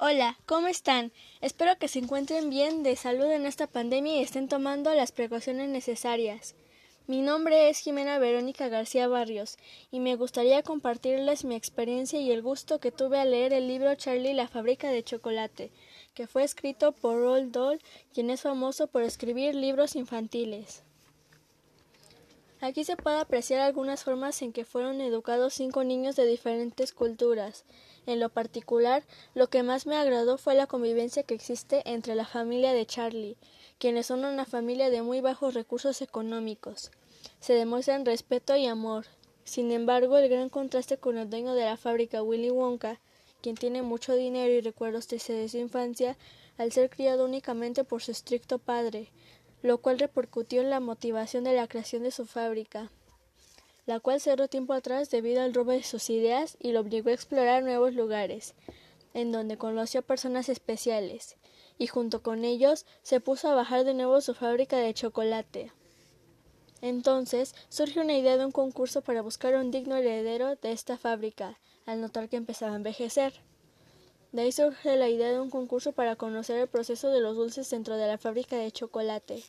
Hola, ¿cómo están? Espero que se encuentren bien de salud en esta pandemia y estén tomando las precauciones necesarias. Mi nombre es Jimena Verónica García Barrios y me gustaría compartirles mi experiencia y el gusto que tuve al leer el libro Charlie la fábrica de chocolate, que fue escrito por Roald Dahl, quien es famoso por escribir libros infantiles. Aquí se puede apreciar algunas formas en que fueron educados cinco niños de diferentes culturas. En lo particular, lo que más me agradó fue la convivencia que existe entre la familia de Charlie, quienes son una familia de muy bajos recursos económicos. Se demuestran respeto y amor. Sin embargo, el gran contraste con el dueño de la fábrica, Willy Wonka, quien tiene mucho dinero y recuerdos desde su infancia, al ser criado únicamente por su estricto padre, lo cual repercutió en la motivación de la creación de su fábrica, la cual cerró tiempo atrás debido al robo de sus ideas y lo obligó a explorar nuevos lugares, en donde conoció personas especiales, y junto con ellos se puso a bajar de nuevo su fábrica de chocolate. Entonces surge una idea de un concurso para buscar un digno heredero de esta fábrica, al notar que empezaba a envejecer. De ahí surge la idea de un concurso para conocer el proceso de los dulces dentro de la fábrica de chocolate.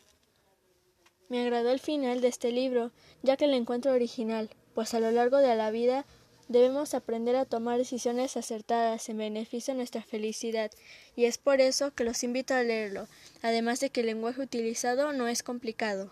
Me agradó el final de este libro, ya que lo encuentro original, pues a lo largo de la vida debemos aprender a tomar decisiones acertadas en beneficio de nuestra felicidad, y es por eso que los invito a leerlo, además de que el lenguaje utilizado no es complicado.